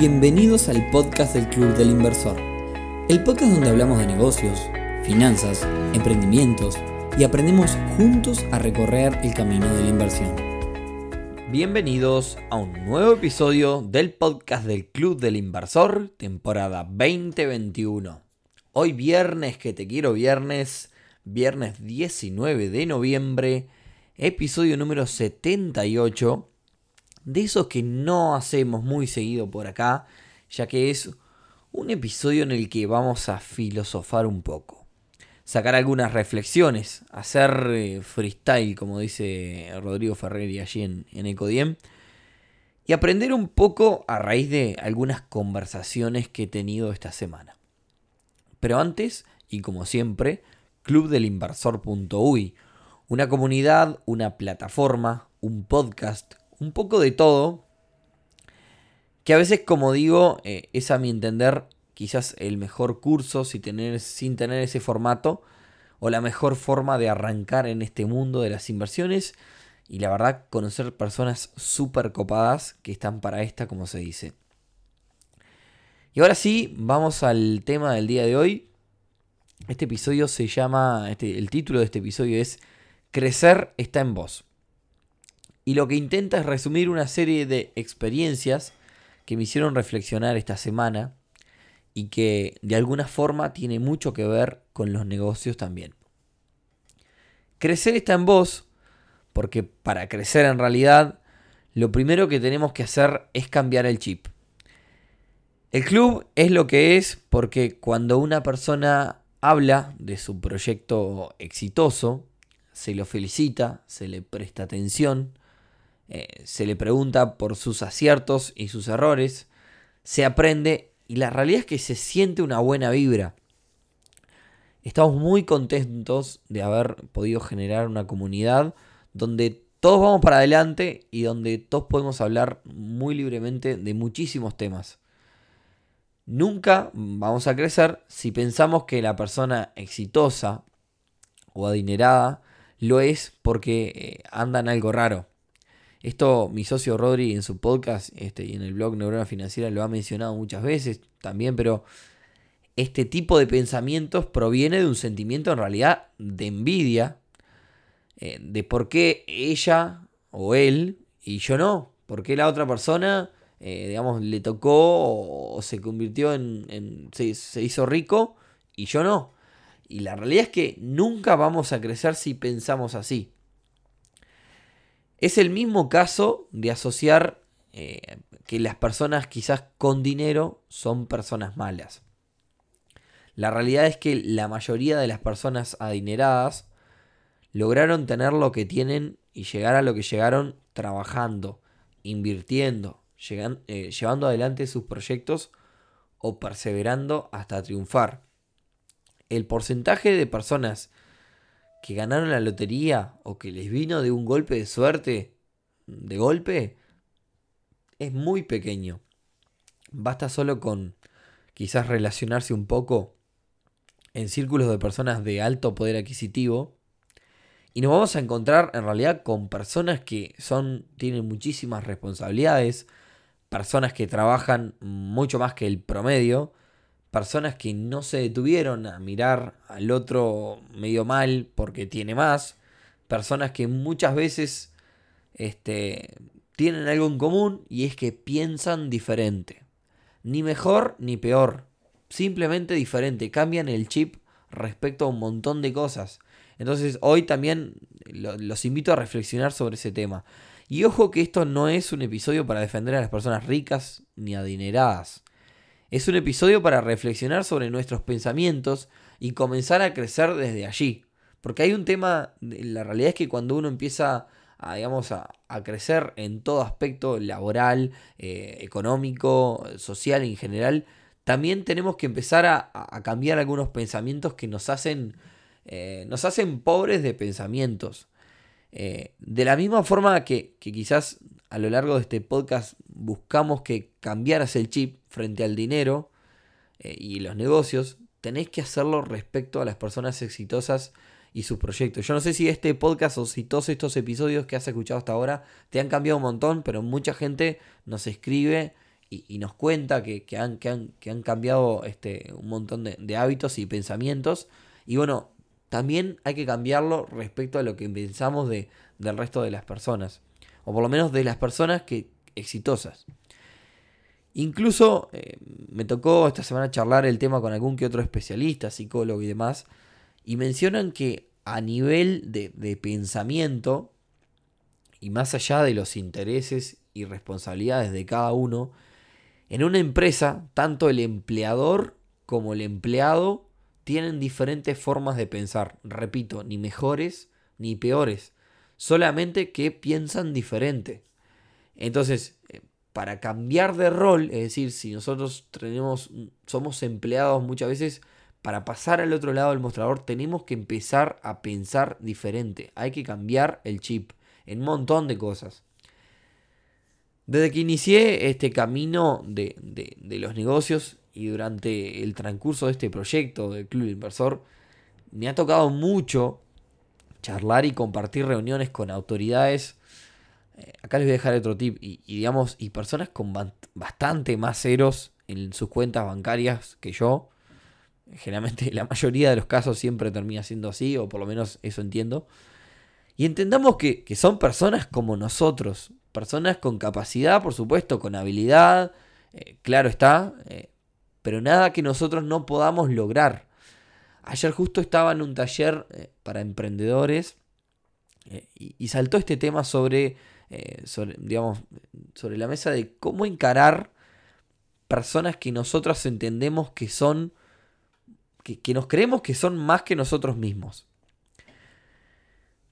Bienvenidos al podcast del Club del Inversor, el podcast donde hablamos de negocios, finanzas, emprendimientos y aprendemos juntos a recorrer el camino de la inversión. Bienvenidos a un nuevo episodio del podcast del Club del Inversor, temporada 2021. Hoy viernes, que te quiero viernes, viernes 19 de noviembre, episodio número 78 de esos que no hacemos muy seguido por acá, ya que es un episodio en el que vamos a filosofar un poco, sacar algunas reflexiones, hacer eh, freestyle, como dice Rodrigo Ferreri allí en, en Ecodiem, y aprender un poco a raíz de algunas conversaciones que he tenido esta semana. Pero antes, y como siempre, clubdelinversor.uy, una comunidad, una plataforma, un podcast, un poco de todo, que a veces, como digo, eh, es a mi entender quizás el mejor curso sin tener, sin tener ese formato o la mejor forma de arrancar en este mundo de las inversiones y la verdad conocer personas súper copadas que están para esta, como se dice. Y ahora sí, vamos al tema del día de hoy. Este episodio se llama, este, el título de este episodio es Crecer está en vos y lo que intenta es resumir una serie de experiencias que me hicieron reflexionar esta semana y que de alguna forma tiene mucho que ver con los negocios también. Crecer está en vos, porque para crecer en realidad lo primero que tenemos que hacer es cambiar el chip. El club es lo que es porque cuando una persona habla de su proyecto exitoso, se lo felicita, se le presta atención, eh, se le pregunta por sus aciertos y sus errores, se aprende y la realidad es que se siente una buena vibra. Estamos muy contentos de haber podido generar una comunidad donde todos vamos para adelante y donde todos podemos hablar muy libremente de muchísimos temas. Nunca vamos a crecer si pensamos que la persona exitosa o adinerada lo es porque eh, anda en algo raro. Esto mi socio Rodri en su podcast este, y en el blog Neurona Financiera lo ha mencionado muchas veces también, pero este tipo de pensamientos proviene de un sentimiento en realidad de envidia, eh, de por qué ella o él y yo no, por qué la otra persona, eh, digamos, le tocó o, se convirtió en, se hizo rico y yo no. Y la realidad es que nunca vamos a crecer si pensamos así. Es el mismo caso de asociar eh, que las personas quizás con dinero son personas malas. La realidad es que la mayoría de las personas adineradas lograron tener lo que tienen y llegar a lo que llegaron trabajando, invirtiendo, eh, llevando adelante sus proyectos o perseverando hasta triunfar. El porcentaje de personas que ganaron la lotería o que les vino de un golpe de suerte, de golpe, es muy pequeño. Basta solo con quizás relacionarse un poco en círculos de personas de alto poder adquisitivo y nos vamos a encontrar en realidad con personas que son tienen muchísimas responsabilidades, personas que trabajan mucho más que el promedio personas que no se detuvieron a mirar al otro medio mal porque tiene más, personas que muchas veces este, tienen algo en común y es que piensan diferente. Ni mejor ni peor, simplemente diferente, cambian el chip respecto a un montón de cosas. Entonces hoy también los invito a reflexionar sobre ese tema. Y ojo que esto no es un episodio para defender a las personas ricas ni adineradas. Es un episodio para reflexionar sobre nuestros pensamientos y comenzar a crecer desde allí. Porque hay un tema, la realidad es que cuando uno empieza a, digamos, a, crecer en todo aspecto laboral, eh, económico, social en general, también tenemos que empezar a, cambiar algunos pensamientos que nos hacen, eh, nos hacen pobres de pensamientos. Eh, de la misma forma que, que, quizás a lo largo de este podcast buscamos que cambiaras el chip frente al dinero eh, y los negocios, tenéis que hacerlo respecto a las personas exitosas y sus proyectos. Yo no sé si este podcast o si todos estos episodios que has escuchado hasta ahora te han cambiado un montón, pero mucha gente nos escribe y, nos cuenta que, han, que, han, cambiado este, un montón de, hábitos y pensamientos. Y bueno, también hay que cambiarlo respecto a lo que pensamos de, del resto de las personas. O por lo menos de las personas que exitosas. Incluso eh, me tocó esta semana charlar el tema con algún que otro especialista, psicólogo y demás. Y mencionan que a nivel de, de pensamiento, y más allá de los intereses y responsabilidades de cada uno, en una empresa, tanto el empleador como el empleado tienen diferentes formas de pensar. Repito, ni mejores ni peores, solamente que piensan diferente. Entonces, eh, para cambiar de rol, es decir, si nosotros tenemos, somos empleados muchas veces, para pasar al otro lado del mostrador tenemos que empezar a pensar diferente. Hay que cambiar el chip en un montón de cosas. Desde que inicié este camino de, los negocios y durante el transcurso de este proyecto del Club Inversor, me ha tocado mucho charlar y compartir reuniones con autoridades. Eh, acá les voy a dejar otro tip. Y, digamos, y personas con bastante más ceros en sus cuentas bancarias que yo. Generalmente la mayoría de los casos siempre termina siendo así, o por lo menos eso entiendo. Y entendamos que, son personas como nosotros, Personas con capacidad, por supuesto, con habilidad, eh, claro está, eh, pero nada que nosotros no podamos lograr. Ayer justo estaba en un taller eh, para emprendedores y, saltó este tema sobre, sobre, digamos, sobre la mesa de cómo encarar personas que nosotros entendemos que son, que nos creemos que son más que nosotros mismos.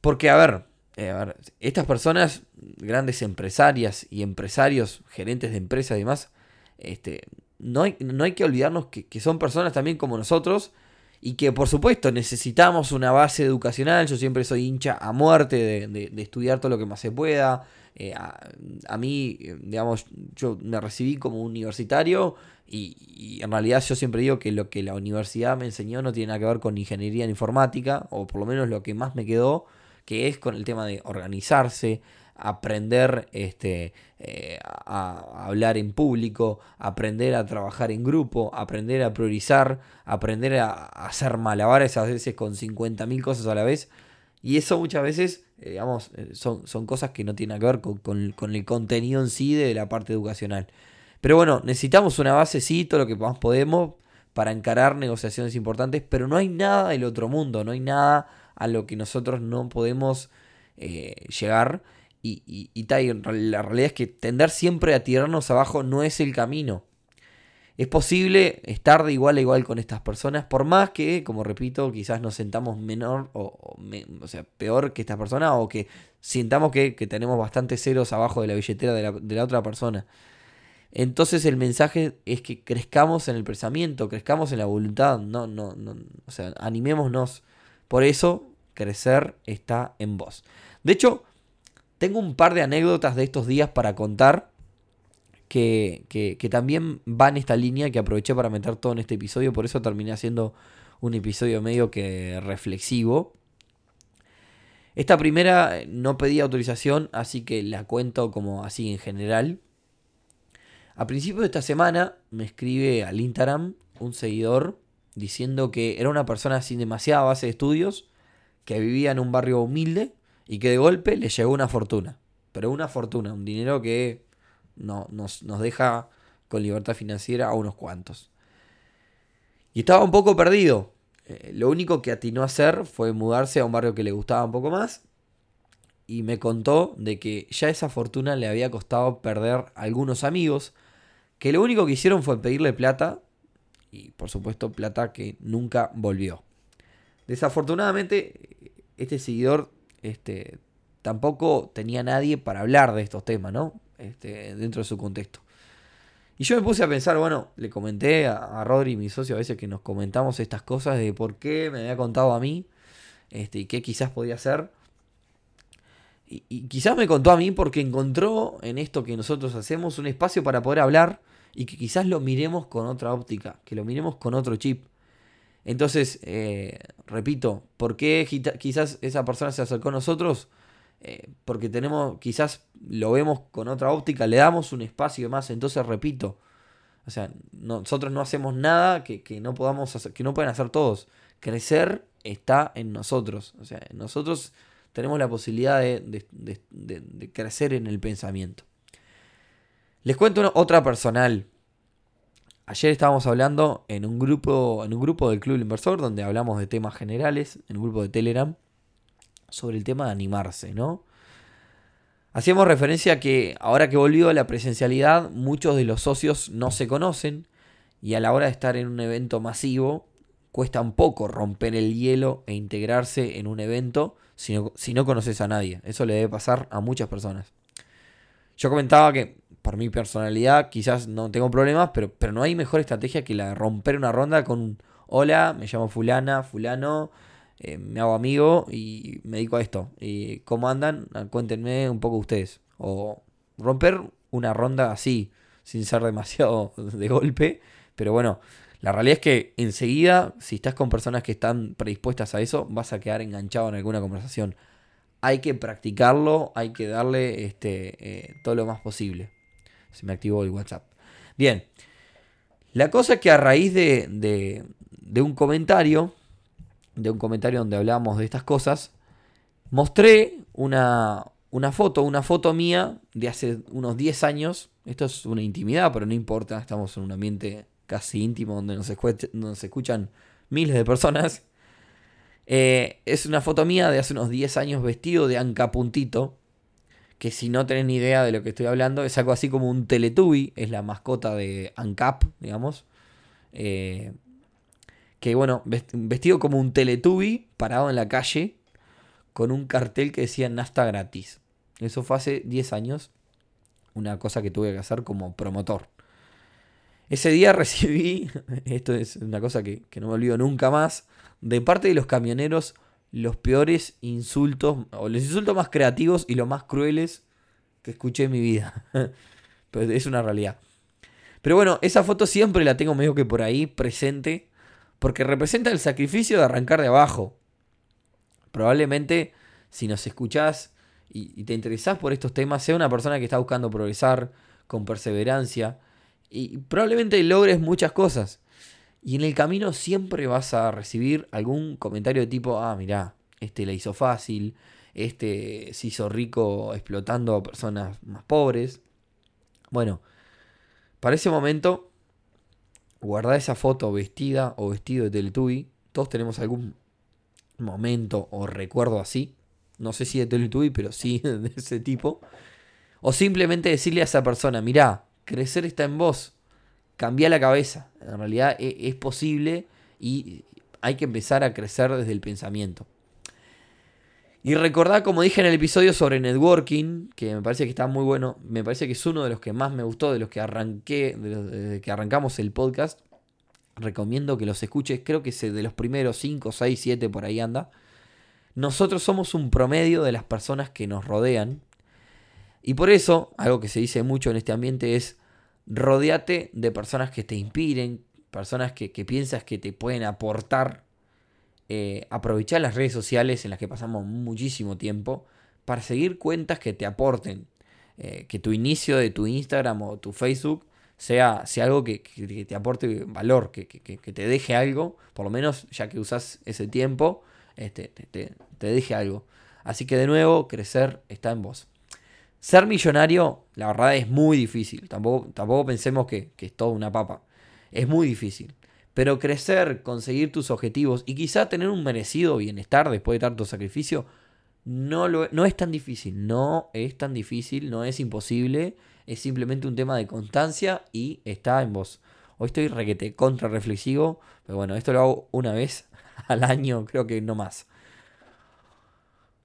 Porque, a ver, eh, estas personas, grandes empresarias y empresarios, gerentes de empresas y demás, este, no, hay, no hay que olvidarnos que, son personas también como nosotros y que por supuesto necesitamos una base educacional. Yo siempre soy hincha a muerte de, estudiar todo lo que más se pueda. Eh, a, mí, digamos, yo me recibí como universitario y, y, en realidad yo siempre digo que lo que la universidad me enseñó no tiene nada que ver con ingeniería en informática, o por lo menos lo que más me quedó que es con el tema de organizarse, aprender este, eh, a, hablar en público, aprender a trabajar en grupo, aprender a priorizar, aprender a, hacer malabares a veces con 50.000 cosas a la vez. Y eso muchas veces, eh, eh, son, son, cosas que no tienen que ver con, con, el contenido en sí de la parte educacional. Pero bueno, necesitamos una base, sí, todo lo que más podemos para encarar negociaciones importantes, pero no hay nada del otro mundo, no hay nada a lo que nosotros no podemos llegar. Y, y, la realidad es que tender siempre a tirarnos abajo no es el camino. Es posible estar de igual a igual con estas personas, por más que, como repito, quizás nos sentamos menor o, o, sea, peor que esta persona o que sintamos que, tenemos bastantes ceros abajo de la billetera de la, de la, otra persona. Entonces el mensaje es que crezcamos en el pensamiento, crezcamos en la voluntad, no, no, no, o sea, animémonos por eso, crecer está en vos. De hecho, tengo un par de anécdotas de estos días para contar que, que, también van en esta línea que aproveché para meter todo en este episodio. Por eso terminé haciendo un episodio medio que reflexivo. Esta primera no pedía autorización, así que la cuento como así en general. A principios de esta semana me escribe al Instagram un seguidor diciendo que era una persona sin demasiada base de estudios, que vivía en un barrio humilde y que de golpe le llegó una fortuna. Pero una fortuna, un dinero que no, nos, nos deja con libertad financiera a unos cuantos. Y estaba un poco perdido. Eh, lo único que atinó a hacer fue mudarse a un barrio que le gustaba un poco más. Y me contó de que ya esa fortuna le había costado perder algunos amigos. Que lo único que hicieron fue pedirle plata y por supuesto plata que nunca volvió. Desafortunadamente, este seguidor este, tampoco tenía nadie para hablar de estos temas, ¿no? Este, dentro de su contexto. Y yo me puse a pensar, bueno, le comenté a, Rodri, mi socio, a veces que nos comentamos estas cosas de por qué me había contado a mí este, y qué quizás podía hacer. Y, y, quizás me contó a mí porque encontró en esto que nosotros hacemos un espacio para poder hablar y que quizás lo miremos con otra óptica, que lo miremos con otro chip. Entonces, eh, repito, ¿por qué quizás esa persona se acercó a nosotros? eh, porque tenemos, quizás lo vemos con otra óptica, le damos un espacio más. Entonces, repito, o sea, nosotros no hacemos nada que, no podamos hacer, que no pueden hacer todos. Crecer está en nosotros. O sea, nosotros tenemos la posibilidad de, crecer en el pensamiento. Les cuento otra personal. Ayer estábamos hablando en un grupo, en un grupo del Club Inversor, donde hablamos de temas generales, en un grupo de Telegram, sobre el tema de animarse, ¿no? Hacíamos referencia a que ahora que volvió a la presencialidad, muchos de los socios no se conocen y a la hora de estar en un evento masivo, cuesta un poco romper el hielo e integrarse en un evento si no, si no conoces a nadie. Eso le debe pasar a muchas personas. Yo comentaba que por mi personalidad quizás no tengo problemas, pero, pero no hay mejor estrategia que la de romper una ronda con hola, me llamo fulana, fulano, eh, me hago amigo y me dedico a esto. ¿Y cómo andan? Ah, cuéntenme un poco ustedes. O romper una ronda así, sin ser demasiado de golpe. Pero bueno, la realidad es que enseguida, si estás con personas que están predispuestas a eso, vas a quedar enganchado en alguna conversación. Hay que practicarlo, hay que darle este, eh, todo lo más posible. Se me activó el WhatsApp. Bien, la cosa es que a raíz de, de, un comentario de un comentario donde hablábamos de estas cosas, mostré una, foto, una foto mía de hace unos 10 años. Esto es una intimidad, pero no importa, estamos en un ambiente casi íntimo donde nos, escuchan miles de personas. Eh, es una foto mía de hace unos 10 años vestido de Anca Puntito. Que si no tenés ni idea de lo que estoy hablando, es algo así como un Teletubby, es la mascota de Ancap, digamos. Eh, que bueno, vestido como un Teletubby, parado en la calle, con un cartel que decía Nafta gratis. Eso fue hace 10 años, una cosa que tuve que hacer como promotor. Ese día recibí, esto es una cosa que, que no me olvido nunca más, de parte de los camioneros los peores insultos, o los insultos más creativos y los más crueles que escuché en mi vida. Pero es una realidad. Pero bueno, esa foto siempre la tengo medio que por ahí presente porque representa el sacrificio de arrancar de abajo. Probablemente si nos escuchás y, te interesás por estos temas, sea una persona que está buscando progresar con perseverancia y probablemente logres muchas cosas. Y en el camino siempre vas a recibir algún comentario de tipo, ah, mirá, este la hizo fácil, este se hizo rico explotando a personas más pobres. Bueno, para ese momento guardar esa foto vestida o vestido de Teletubby. Todos tenemos algún momento o recuerdo así. No sé si de Teletubby, pero sí de ese tipo. O simplemente decirle a esa persona, mirá, crecer está en vos. Cambia la cabeza. En realidad e, es posible y hay que empezar a crecer desde el pensamiento. Y recordad, como dije en el episodio sobre networking, que me parece que está muy bueno, me parece que es uno de los que más me gustó, de los que arranqué, desde que arrancamos el podcast. Recomiendo que los escuches, creo que es de los primeros 5, 6, 7 por ahí anda. Nosotros somos un promedio de las personas que nos rodean. Y por eso, algo que se dice mucho en este ambiente es rodeate de personas que te inspiren, personas que, que piensas que te pueden aportar eh, aprovechar las redes sociales en las que pasamos muchísimo tiempo para seguir cuentas que te aporten. Eh, que tu inicio de tu Instagram o tu Facebook sea, sea algo que, te aporte valor, que, te deje algo, por lo menos ya que usas ese tiempo, este, te, deje algo. Así que de nuevo, crecer está en vos. Ser millonario, la verdad es muy difícil. Tampoco, tampoco pensemos que, que es todo una papa. Es muy difícil. Pero crecer, conseguir tus objetivos y quizá tener un merecido bienestar después de tanto sacrificio, no, lo, no es tan difícil. No es tan difícil, no es imposible. Es simplemente un tema de constancia y está en vos. Hoy estoy requete contra reflexivo, pero bueno, esto lo hago una vez al año, creo que no más.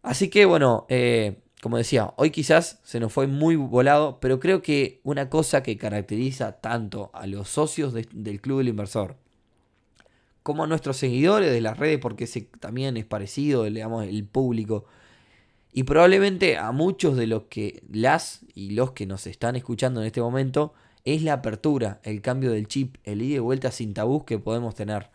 Así que bueno, eh, como decía, hoy quizás se nos fue muy volado, pero creo que una cosa que caracteriza tanto a los socios del Club del Inversor como a nuestros seguidores de las redes, porque ese también es parecido, digamos, el público. Y probablemente a muchos de los que las y los que nos están escuchando en este momento, es la apertura, el cambio del chip, el ida y vuelta sin tabús que podemos tener.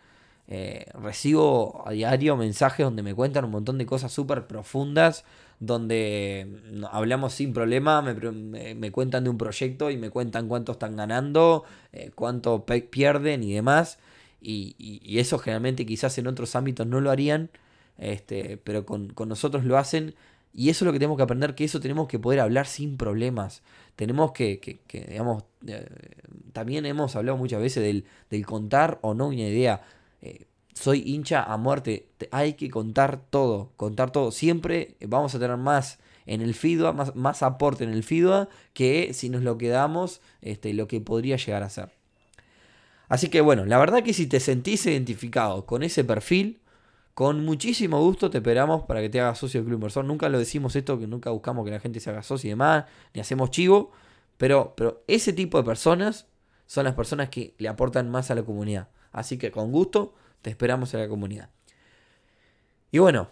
Eh, recibo a diario mensajes donde me cuentan un montón de cosas súper profundas, donde hablamos sin problema, me, cuentan de un proyecto y me cuentan cuánto están ganando, eh, cuánto pierden y demás. Y, eso generalmente quizás en otros ámbitos no lo harían, este, pero con, nosotros lo hacen. Y eso es lo que tenemos que aprender, que eso tenemos que poder hablar sin problemas. Tenemos que, digamos, eh, también hemos hablado muchas veces del, del contar o no una idea. Eh, soy hincha a muerte. Hay que contar todo, contar todo. Siempre vamos a tener más en el FIDUA, más, más aporte en el FIDUA que si nos lo quedamos, este, lo que podría llegar a ser. Así que bueno, la verdad que si te sentís identificado con ese perfil, con muchísimo gusto te esperamos para que te hagas socio del Club Inversor. Nunca lo decimos esto, que nunca buscamos que la gente se haga socio y demás, ni hacemos chivo, pero, pero ese tipo de personas son las personas que le aportan más a la comunidad. Así que con gusto te esperamos en la comunidad. Y bueno,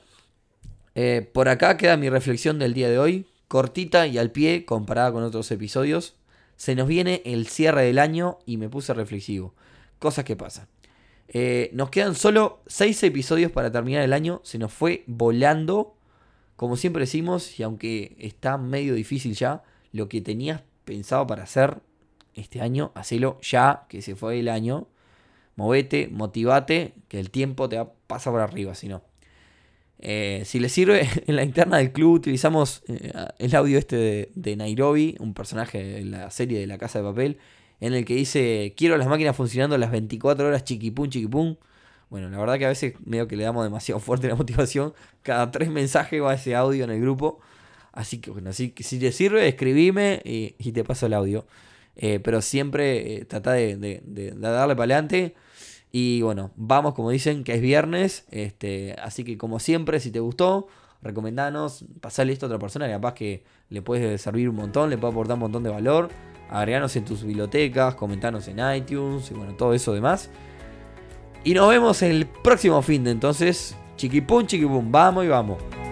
eh, por acá queda mi reflexión del día de hoy, cortita y al pie comparada con otros episodios. Se nos viene el cierre del año y me puse reflexivo. Cosas que pasan. Eh, nos quedan solo 6 episodios para terminar el año. Se nos fue volando. Como siempre decimos, y aunque está medio difícil ya, lo que tenías pensado para hacer este año, hacelo ya, que se fue el año movete, motivate, que el tiempo te va a pasar por arriba, si no. Eh, si les sirve, en la interna del club utilizamos eh, el audio este de, Nairobi, un personaje de la serie de la casa de papel, en el que dice, quiero las máquinas funcionando las 24 horas, chiquipum, chiquipum. Bueno, la verdad que a veces medio que le damos demasiado fuerte la motivación. Cada tres mensajes va ese audio en el grupo. Así que bueno, así si te sirve, escribime y, te paso el audio. Eh, pero siempre trata de, de darle para adelante. Y bueno, vamos como dicen que es viernes. Este, así que como siempre, si te gustó, recomendanos, pasarle esto a otra persona que capaz que le puede servir un montón, le puede aportar un montón de valor. Agreganos en tus bibliotecas, comentanos en iTunes y bueno, todo eso demás. Y nos vemos el próximo fin de entonces. Chiquipum, chiquipum, vamos y vamos.